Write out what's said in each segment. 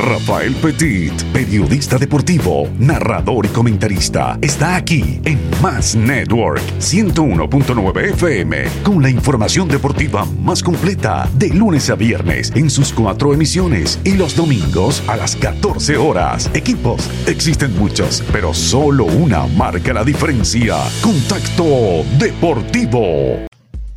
Rafael Petit, periodista deportivo, narrador y comentarista, está aquí en Más Network 101.9 FM con la información deportiva más completa de lunes a viernes en sus cuatro emisiones y los domingos a las 14 horas. Equipos, existen muchos, pero solo una marca la diferencia. Contacto Deportivo.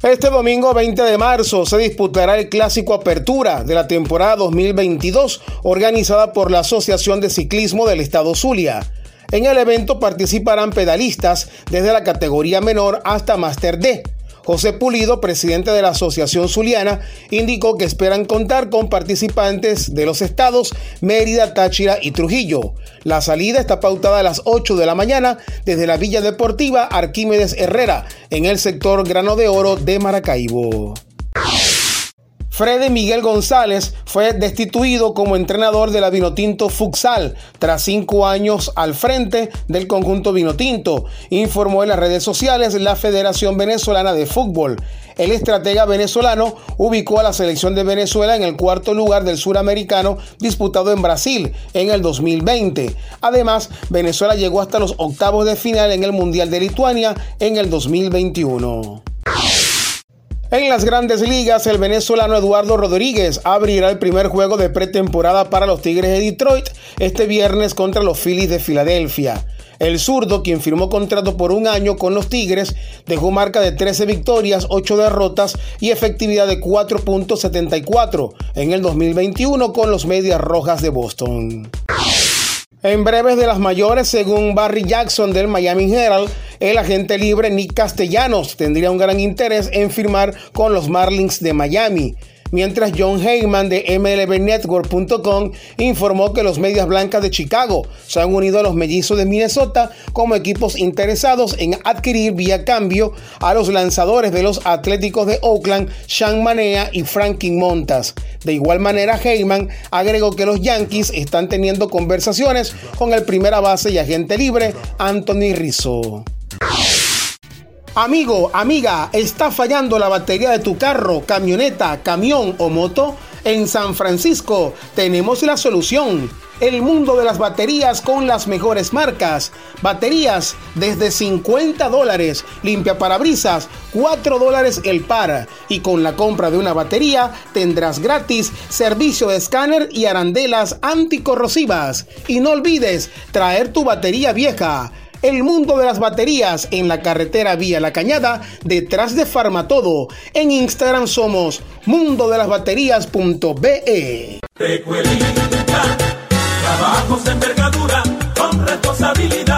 Este domingo 20 de marzo se disputará el clásico Apertura de la temporada 2022 organizada por la Asociación de Ciclismo del Estado Zulia. En el evento participarán pedalistas desde la categoría menor hasta Master D José Pulido, presidente de la Asociación Zuliana, indicó que esperan contar con participantes de los estados Mérida, Táchira y Trujillo. La salida está pautada a las 8 de la mañana desde la Villa Deportiva Arquímedes Herrera, en el sector Grano de Oro de Maracaibo. Freddy Miguel González fue destituido como entrenador de la Vinotinto Futsal tras cinco años al frente del conjunto Vinotinto, informó en las redes sociales la Federación Venezolana de Fútbol. El estratega venezolano ubicó a la selección de Venezuela en el cuarto lugar del suramericano disputado en Brasil en el 2020. Además, Venezuela llegó hasta los octavos de final en el Mundial de Lituania en el 2021. En las grandes ligas, el venezolano Eduardo Rodríguez abrirá el primer juego de pretemporada para los Tigres de Detroit este viernes contra los Phillies de Filadelfia. El zurdo, quien firmó contrato por un año con los Tigres, dejó marca de 13 victorias, 8 derrotas y efectividad de 4.74 en el 2021 con los Medias Rojas de Boston. En breves de las mayores, según Barry Jackson del Miami Herald, el agente libre Nick Castellanos tendría un gran interés en firmar con los Marlins de Miami mientras John Heyman de MLBNetwork.com informó que los Medias Blancas de Chicago se han unido a los Mellizos de Minnesota como equipos interesados en adquirir vía cambio a los lanzadores de los Atléticos de Oakland, Sean Manea y Frankie Montas. De igual manera, Heyman agregó que los Yankees están teniendo conversaciones con el primera base y agente libre Anthony Rizzo. Amigo, amiga, ¿está fallando la batería de tu carro, camioneta, camión o moto? En San Francisco tenemos la solución. El mundo de las baterías con las mejores marcas. Baterías desde 50 dólares. Limpia parabrisas, 4 dólares el par. Y con la compra de una batería tendrás gratis servicio de escáner y arandelas anticorrosivas. Y no olvides traer tu batería vieja el mundo de las baterías en la carretera vía La Cañada, detrás de Farmatodo. En Instagram somos mundo de las baterías.be. Envergadura con responsabilidad,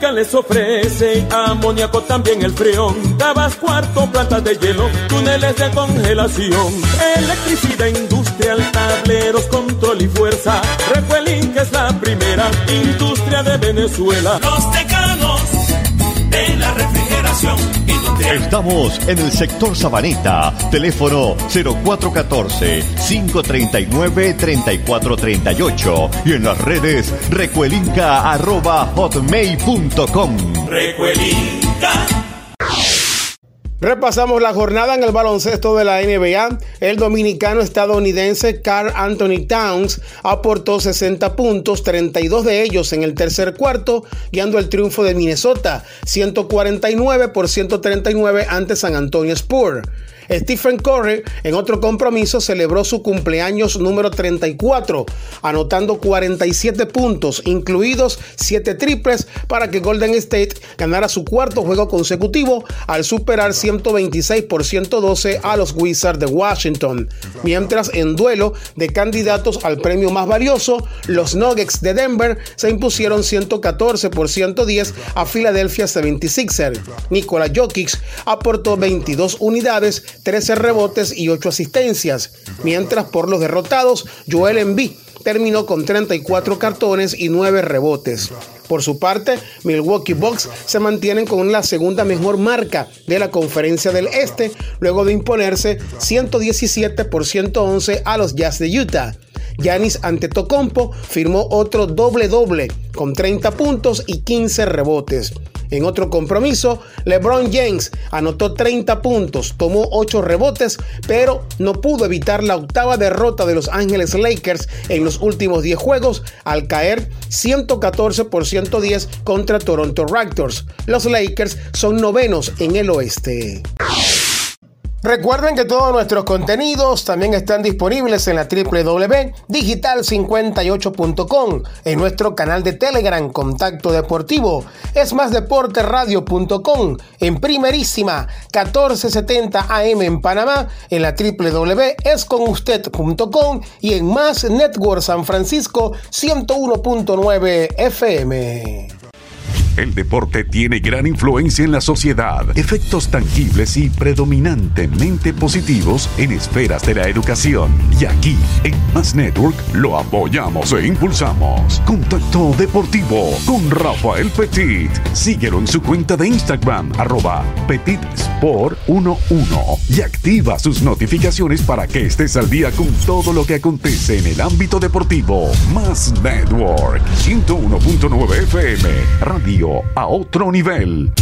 Les ofrece amoníaco también el frío. Dabas cuarto, plantas de hielo, túneles de congelación, electricidad industrial, tableros, control y fuerza. Recuelinca es la primera industria de Venezuela. Los tecanos de la refrigeración Estamos en el sector Sabaneta. Teléfono 0414-539-3438. Y en las redes recuelinca.hotmail.com. Recuelinca. Repasamos la jornada en el baloncesto de la NBA. El dominicano estadounidense Carl Anthony Towns aportó 60 puntos, 32 de ellos en el tercer cuarto, guiando el triunfo de Minnesota, 149 por 139 ante San Antonio Spurs. Stephen Curry en otro compromiso celebró su cumpleaños número 34, anotando 47 puntos, incluidos 7 triples, para que Golden State ganara su cuarto juego consecutivo al superar 126 por 112 a los Wizards de Washington. Mientras en duelo de candidatos al premio más valioso, los Nuggets de Denver se impusieron 114 por 110 a Philadelphia 76ers. Nikola Jokic aportó 22 unidades 13 rebotes y 8 asistencias, mientras por los derrotados, Joel Embiid terminó con 34 cartones y 9 rebotes. Por su parte, Milwaukee Bucks se mantienen con la segunda mejor marca de la conferencia del Este, luego de imponerse 117 por 111 a los Jazz de Utah. Giannis Antetokounmpo firmó otro doble doble con 30 puntos y 15 rebotes. En otro compromiso, LeBron James anotó 30 puntos, tomó 8 rebotes, pero no pudo evitar la octava derrota de Los Ángeles Lakers en los últimos 10 juegos al caer 114 por 110 contra Toronto Raptors. Los Lakers son novenos en el oeste. Recuerden que todos nuestros contenidos también están disponibles en la www.digital58.com, en nuestro canal de Telegram Contacto Deportivo, es más radio.com, en primerísima 1470 AM en Panamá, en la www.esconusted.com y en Más Network San Francisco 101.9 FM. El deporte tiene gran influencia en la sociedad, efectos tangibles y predominantemente positivos en esferas de la educación. Y aquí, en Más Network, lo apoyamos e impulsamos. Contacto Deportivo con Rafael Petit. Síguelo en su cuenta de Instagram, arroba petitsport11 y activa sus notificaciones para que estés al día con todo lo que acontece en el ámbito deportivo. Más Network, 101.9 FM, A otro nivel.